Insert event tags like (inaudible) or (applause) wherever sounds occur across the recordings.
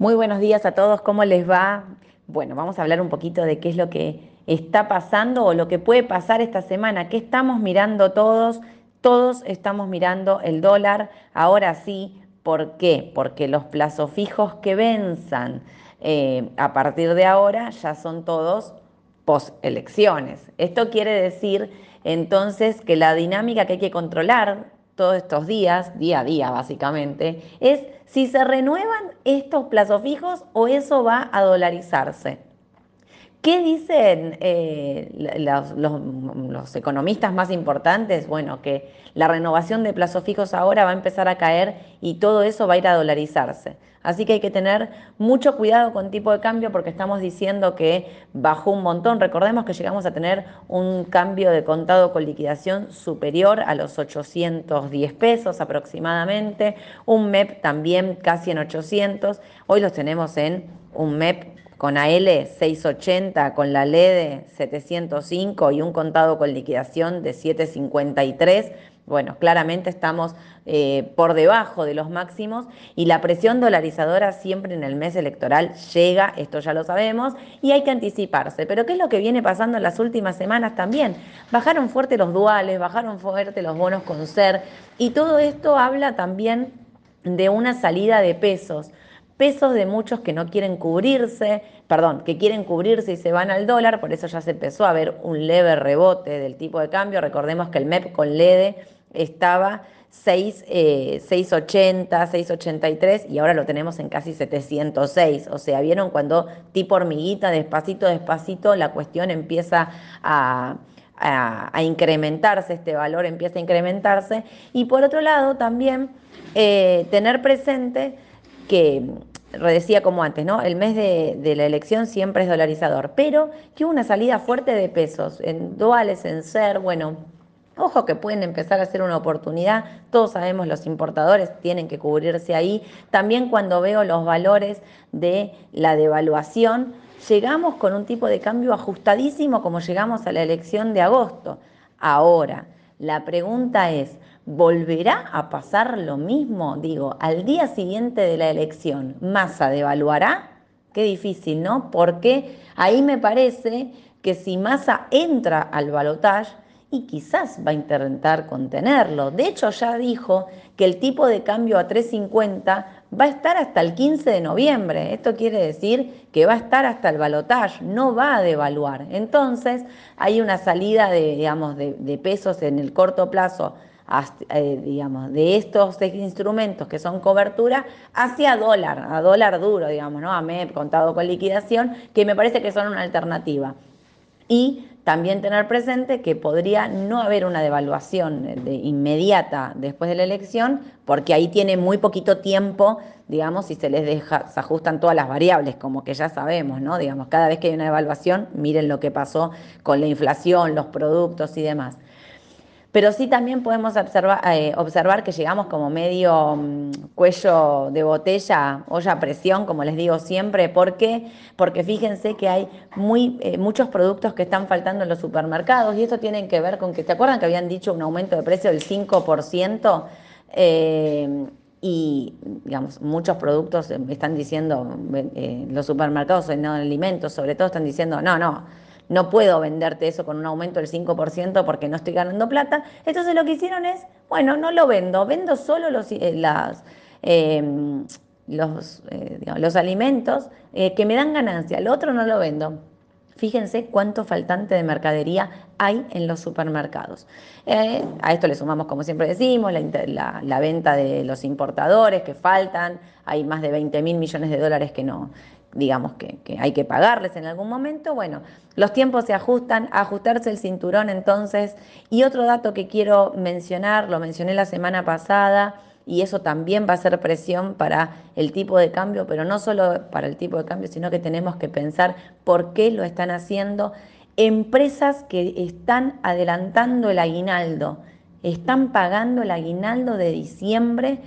Muy buenos días a todos, ¿cómo les va? Bueno, vamos a hablar un poquito de qué es lo que está pasando o lo que puede pasar esta semana. ¿Qué estamos mirando todos? Todos estamos mirando el dólar. Ahora sí, ¿por qué? Porque los plazos fijos que venzan eh, a partir de ahora ya son todos post-elecciones. Esto quiere decir entonces que la dinámica que hay que controlar todos estos días, día a día básicamente, es si se renuevan estos plazos fijos o eso va a dolarizarse. ¿Qué dicen eh, los, economistas más importantes? Bueno, que la renovación de plazos fijos ahora va a empezar a caer y todo eso va a ir a dolarizarse. Así que hay que tener mucho cuidado con tipo de cambio porque estamos diciendo que bajó un montón. Recordemos que llegamos a tener un cambio de contado con liquidación superior a los 810 pesos aproximadamente, un MEP también casi en 800. Hoy los tenemos en un MEP con AL 680, con la LED 705 y un contado con liquidación de 753. Bueno, claramente estamos eh, por debajo de los máximos y la presión dolarizadora siempre en el mes electoral llega, esto ya lo sabemos, y hay que anticiparse. Pero ¿qué es lo que viene pasando en las últimas semanas también? Bajaron fuerte los duales, bajaron fuerte los bonos con ser y todo esto habla también de una salida de pesos pesos de muchos que no quieren cubrirse, perdón, que quieren cubrirse y se van al dólar, por eso ya se empezó a ver un leve rebote del tipo de cambio. Recordemos que el MEP con LEDE estaba 6, 680, 683 y ahora lo tenemos en casi 706. O sea, vieron cuando tipo hormiguita, despacito, despacito, la cuestión empieza a, incrementarse, este valor empieza a incrementarse. Y por otro lado, también eh, tener presente que decía como antes, ¿no? El mes de, la elección siempre es dolarizador, pero que hubo una salida fuerte de pesos en duales, en ser, bueno, ojo que pueden empezar a ser una oportunidad, todos sabemos los importadores tienen que cubrirse ahí, también cuando veo los valores de la devaluación, llegamos con un tipo de cambio ajustadísimo como llegamos a la elección de agosto. Ahora, la pregunta es, ¿volverá a pasar lo mismo? Digo, al día siguiente de la elección, ¿Massa devaluará? Qué difícil, ¿no? Porque ahí me parece que si Massa entra al balotaje, y quizás va a intentar contenerlo. De hecho, ya dijo que el tipo de cambio a 3.50 va a estar hasta el 15 de noviembre. Esto quiere decir que va a estar hasta el balotaje, no va a devaluar. Entonces, hay una salida de, digamos, de, pesos en el corto plazo eh, de estos instrumentos que son cobertura hacia dólar, a dólar duro, digamos, ¿no? A MEP, contado con liquidación, que me parece que son una alternativa. Y también tener presente que podría no haber una devaluación de inmediata después de la elección, porque ahí tiene muy poquito tiempo, digamos, si se les deja, se ajustan todas las variables, como que ya sabemos, ¿no? Digamos, cada vez que hay una devaluación, miren lo que pasó con la inflación, los productos y demás. Pero sí también podemos observar, eh, observar que llegamos como medio mm, cuello de botella, olla a presión, como les digo siempre. ¿Por qué? Porque fíjense que hay muy, eh, muchos productos que están faltando en los supermercados y esto tiene que ver con que, ¿te acuerdan que habían dicho un aumento de precio del 5%? Eh, y digamos, muchos productos están diciendo, los supermercados en alimentos sobre todo están diciendo, no, no, no puedo venderte eso con un aumento del 5% porque no estoy ganando plata. Entonces lo que hicieron es, bueno, no lo vendo, vendo solo los, eh, las, em, los, eh, los, alimentos eh, que me dan ganancia, el otro no lo vendo. Fíjense cuánto faltante de mercadería hay en los supermercados. a esto le sumamos, como siempre decimos, la, la, venta de los importadores que faltan. Hay más de 20 mil millones de dólares que no, digamos que, hay que pagarles en algún momento, bueno, los tiempos se ajustan, ajustarse el cinturón entonces. Y otro dato que quiero mencionar, lo mencioné la semana pasada, y eso también va a ser presión para el tipo de cambio, pero no solo para el tipo de cambio, sino que tenemos que pensar por qué lo están haciendo empresas que están adelantando el aguinaldo, están pagando el aguinaldo de diciembre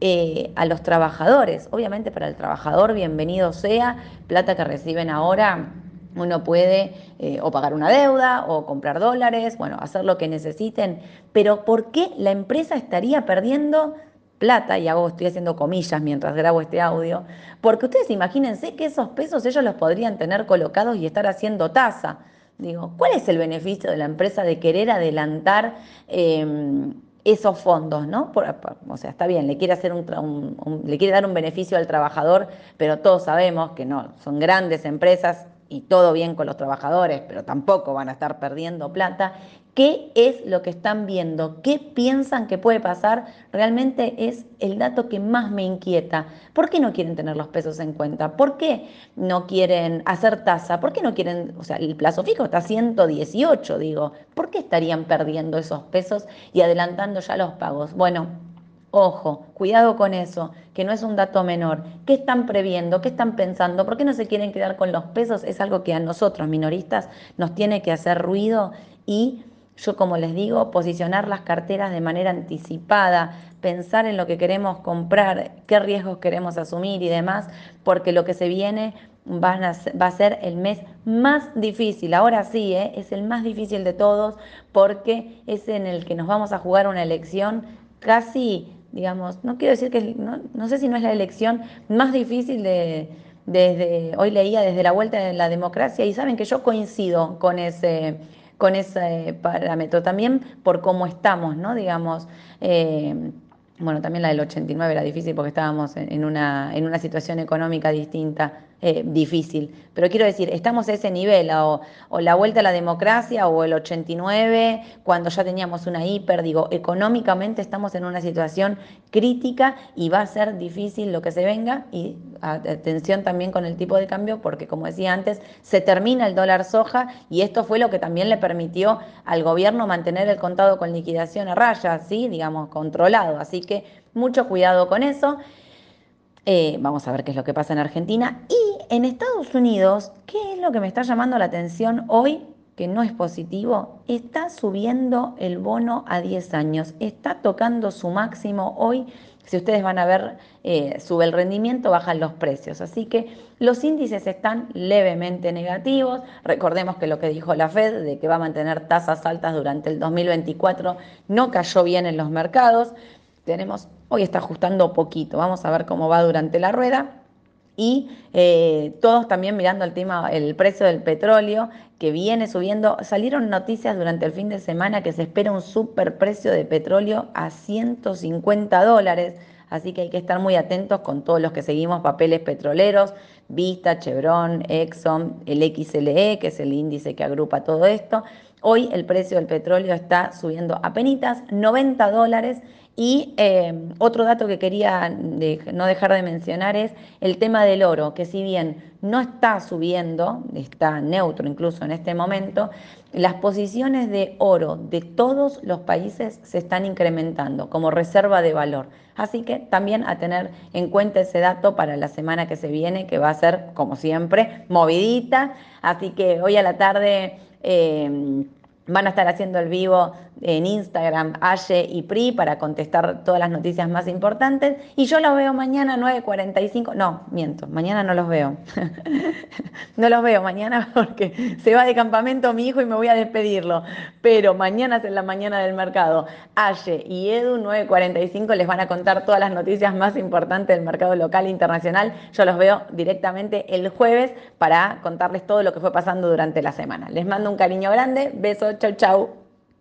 eh, a los trabajadores. Obviamente para el trabajador, bienvenido sea, plata que reciben ahora, uno puede eh, o pagar una deuda o comprar dólares, bueno, hacer lo que necesiten, pero ¿por qué la empresa estaría perdiendo plata, y hago, estoy haciendo comillas mientras grabo este audio, porque ustedes imagínense que esos pesos ellos los podrían tener colocados y estar haciendo tasa. Digo, ¿cuál es el beneficio de la empresa de querer adelantar em, esos fondos, ¿no? o sea, está bien, le quiere hacer un, le quiere dar un beneficio al trabajador, pero todos sabemos que no, son grandes empresas y todo bien con los trabajadores, pero tampoco van a estar perdiendo plata. ¿Qué es lo que están viendo? ¿Qué piensan que puede pasar? Realmente es el dato que más me inquieta. ¿Por qué no quieren tener los pesos en cuenta? ¿Por qué no quieren hacer tasa? ¿Por qué no quieren, o sea, el plazo fijo está a 118, digo, ¿por qué estarían perdiendo esos pesos y adelantando ya los pagos? Bueno, Ojo, cuidado con eso, que no es un dato menor. ¿Qué están previendo? ¿Qué están pensando? ¿Por qué no se quieren quedar con los pesos? Es algo que a nosotros, minoristas, nos tiene que hacer ruido y yo, como les digo, posicionar las carteras de manera anticipada, pensar en lo que queremos comprar, qué riesgos queremos asumir y demás, porque lo que se viene va a ser el mes más difícil. Ahora sí, ¿eh? es el más difícil de todos porque es en el que nos vamos a jugar una elección casi digamos, no quiero decir que, no, sé si no es la elección más difícil de, desde, hoy leía desde la vuelta de la democracia y saben que yo coincido con ese, con ese parámetro también por cómo estamos, ¿no? Digamos, eh, bueno, también la del 89 era difícil porque estábamos en, una, en una situación económica distinta eh, difícil. Pero quiero decir, estamos a ese nivel, o, la vuelta a la democracia, o el 89, cuando ya teníamos una hiper, digo, económicamente estamos en una situación crítica y va a ser difícil lo que se venga, y atención también con el tipo de cambio, porque como decía antes, se termina el dólar soja, y esto fue lo que también le permitió al gobierno mantener el contado con liquidación a raya, ¿sí? digamos, controlado. Así que mucho cuidado con eso. Eh, vamos a ver qué es lo que pasa en Argentina. Y en Estados Unidos, ¿qué es lo que me está llamando la atención hoy? que no es positivo, está subiendo el bono a 10 años, está tocando su máximo hoy. Si ustedes van a ver, eh, sube el rendimiento, bajan los precios. Así que los índices están levemente negativos. Recordemos que lo que dijo la Fed de que va a mantener tasas altas durante el 2024 no cayó bien en los mercados. Tenemos Hoy está ajustando poquito, vamos a ver cómo va durante la rueda. Y eh, todos también mirando el tema, el precio del petróleo que viene subiendo. Salieron noticias durante el fin de semana que se espera un super precio de petróleo a 150 dólares. Así que hay que estar muy atentos con todos los que seguimos papeles petroleros, Vista, Chevron, Exxon, el XLE, que es el índice que agrupa todo esto. Hoy el precio del petróleo está subiendo a penitas, 90 dólares y eh, otro dato que quería no dejar de mencionar es el tema del oro, que si bien no está subiendo, está neutro incluso en este momento, las posiciones de oro de todos los países se están incrementando como reserva de valor. Así que también a tener en cuenta ese dato para la semana que se viene, que va a ser, como siempre, movidita. Así que hoy a la tarde... Eh, Van a estar haciendo el vivo en Instagram, Aye y Pri, para contestar todas las noticias más importantes. Y yo los veo mañana a 9.45. No, miento, mañana no los veo. (laughs) no los veo mañana (laughs) porque se va de campamento mi hijo y me voy a despedirlo. Pero mañana es en la mañana del mercado. Aye y Edu, 9.45, les van a contar todas las noticias más importantes del mercado local e internacional. Yo los veo directamente el jueves para contarles todo lo que fue pasando durante la semana. Les mando un cariño grande. Besos. Chau, chau.